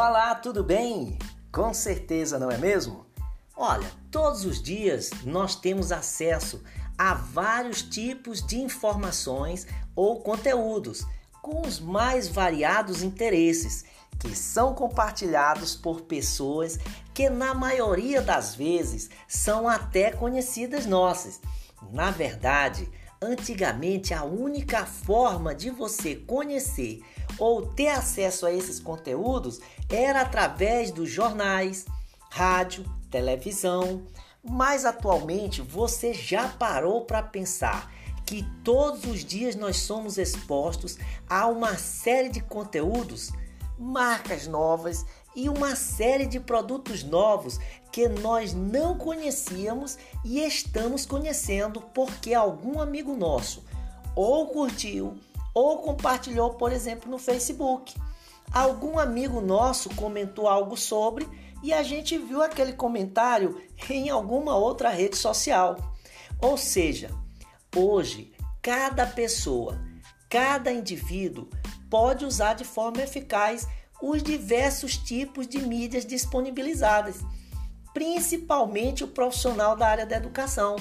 Olá, tudo bem? Com certeza, não é mesmo? Olha, todos os dias nós temos acesso a vários tipos de informações ou conteúdos com os mais variados interesses que são compartilhados por pessoas que, na maioria das vezes, são até conhecidas nossas. Na verdade, antigamente a única forma de você conhecer ou ter acesso a esses conteúdos era através dos jornais, rádio, televisão. Mas atualmente você já parou para pensar que todos os dias nós somos expostos a uma série de conteúdos, marcas novas e uma série de produtos novos que nós não conhecíamos e estamos conhecendo porque algum amigo nosso ou curtiu ou compartilhou, por exemplo, no Facebook. Algum amigo nosso comentou algo sobre e a gente viu aquele comentário em alguma outra rede social. Ou seja, hoje cada pessoa, cada indivíduo pode usar de forma eficaz os diversos tipos de mídias disponibilizadas, principalmente o profissional da área da educação,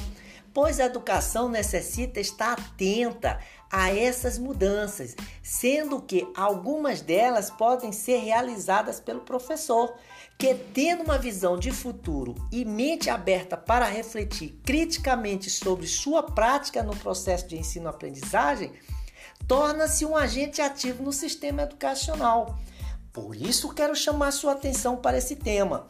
pois a educação necessita estar atenta a essas mudanças, sendo que algumas delas podem ser realizadas pelo professor, que tendo uma visão de futuro e mente aberta para refletir criticamente sobre sua prática no processo de ensino-aprendizagem, torna-se um agente ativo no sistema educacional. Por isso quero chamar sua atenção para esse tema.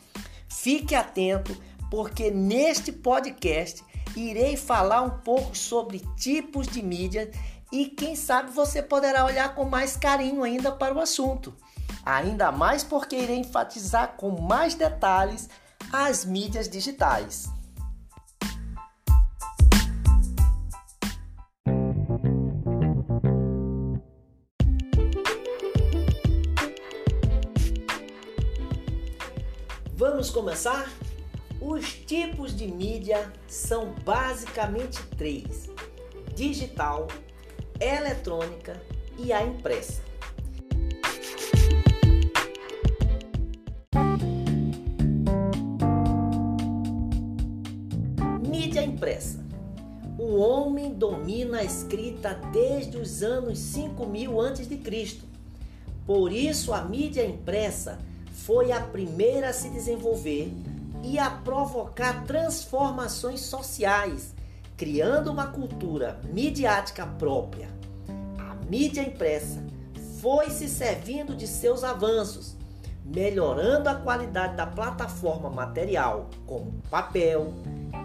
Fique atento, porque neste podcast irei falar um pouco sobre tipos de mídia e quem sabe você poderá olhar com mais carinho ainda para o assunto. Ainda mais porque irei enfatizar com mais detalhes as mídias digitais. Vamos começar? Os tipos de mídia são basicamente três: digital, eletrônica e a impressa. Mídia impressa. O homem domina a escrita desde os anos 5000 a.C. Por isso, a mídia impressa foi a primeira a se desenvolver e a provocar transformações sociais criando uma cultura midiática própria. A mídia impressa foi se servindo de seus avanços, melhorando a qualidade da plataforma material, como papel,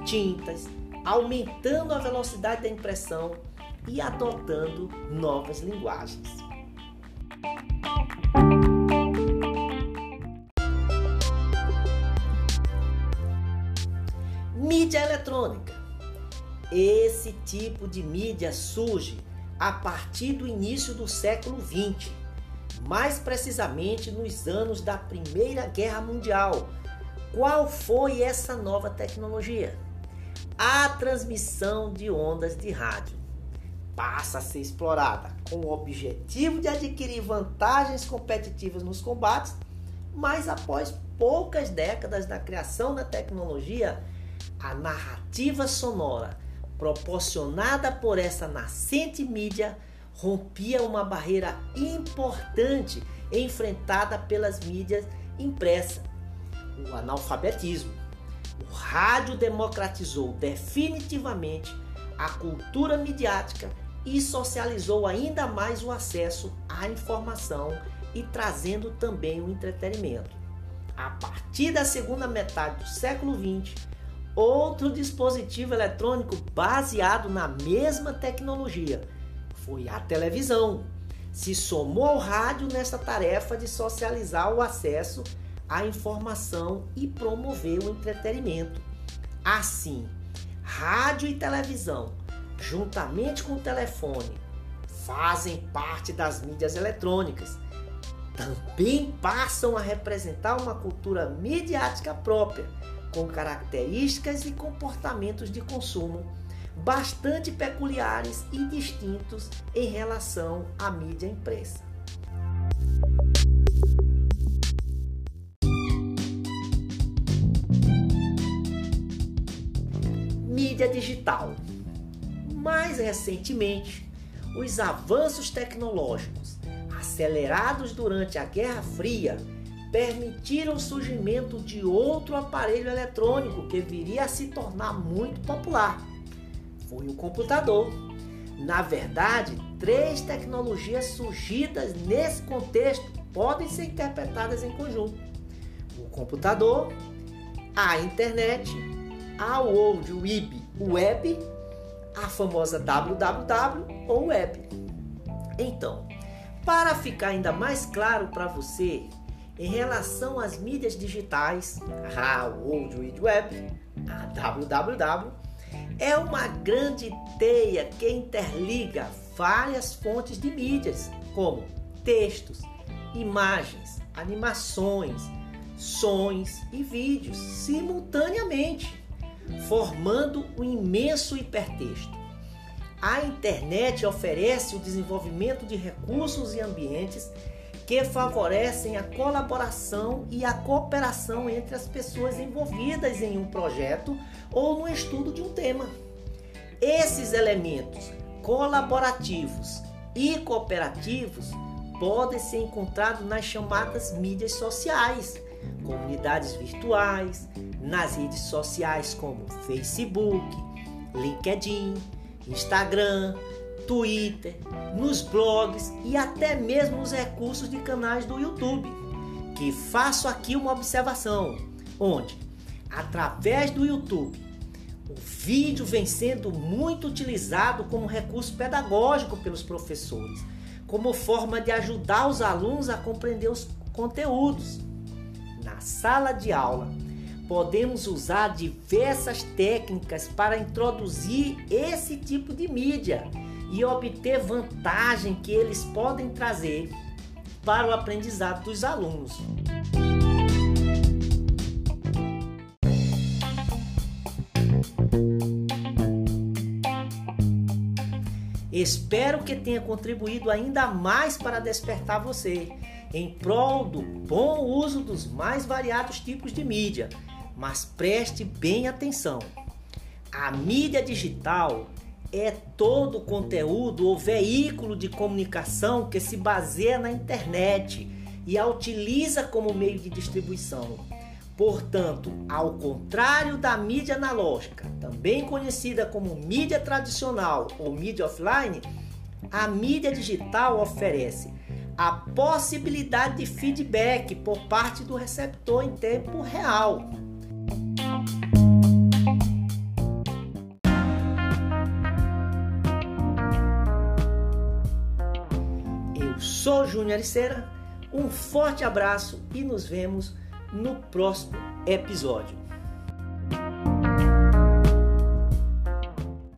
tintas, aumentando a velocidade da impressão e adotando novas linguagens. Mídia eletrônica esse tipo de mídia surge a partir do início do século XX, mais precisamente nos anos da Primeira Guerra Mundial. Qual foi essa nova tecnologia? A transmissão de ondas de rádio passa a ser explorada com o objetivo de adquirir vantagens competitivas nos combates, mas após poucas décadas da criação da tecnologia, a narrativa sonora proporcionada por essa nascente mídia, rompia uma barreira importante enfrentada pelas mídias impressas, o analfabetismo. O rádio democratizou definitivamente a cultura midiática e socializou ainda mais o acesso à informação e trazendo também o entretenimento. A partir da segunda metade do século XX, Outro dispositivo eletrônico baseado na mesma tecnologia foi a televisão. Se somou ao rádio nessa tarefa de socializar o acesso à informação e promover o entretenimento. Assim, rádio e televisão, juntamente com o telefone, fazem parte das mídias eletrônicas. Também passam a representar uma cultura midiática própria com características e comportamentos de consumo bastante peculiares e distintos em relação à mídia impressa. Mídia digital. Mais recentemente, os avanços tecnológicos acelerados durante a Guerra Fria permitiram o surgimento de outro aparelho eletrônico que viria a se tornar muito popular. Foi o computador. Na verdade, três tecnologias surgidas nesse contexto podem ser interpretadas em conjunto: o computador, a internet, a World Web Web, a famosa WWW ou Web. Então, para ficar ainda mais claro para você, em relação às mídias digitais, a World Wide Web, a WWW, é uma grande teia que interliga várias fontes de mídias, como textos, imagens, animações, sons e vídeos simultaneamente, formando um imenso hipertexto. A internet oferece o desenvolvimento de recursos e ambientes que favorecem a colaboração e a cooperação entre as pessoas envolvidas em um projeto ou no estudo de um tema. Esses elementos colaborativos e cooperativos podem ser encontrados nas chamadas mídias sociais, comunidades virtuais, nas redes sociais como Facebook, LinkedIn, Instagram, Twitter, nos blogs e até mesmo os recursos de canais do YouTube. Que faço aqui uma observação, onde através do YouTube o vídeo vem sendo muito utilizado como recurso pedagógico pelos professores, como forma de ajudar os alunos a compreender os conteúdos. Na sala de aula, podemos usar diversas técnicas para introduzir esse tipo de mídia e obter vantagem que eles podem trazer para o aprendizado dos alunos. Espero que tenha contribuído ainda mais para despertar você em prol do bom uso dos mais variados tipos de mídia. Mas preste bem atenção. A mídia digital é todo o conteúdo ou veículo de comunicação que se baseia na internet e a utiliza como meio de distribuição. Portanto, ao contrário da mídia analógica, também conhecida como mídia tradicional ou mídia offline, a mídia digital oferece a possibilidade de feedback por parte do receptor em tempo real. Sou Júnior Ariceira, um forte abraço e nos vemos no próximo episódio.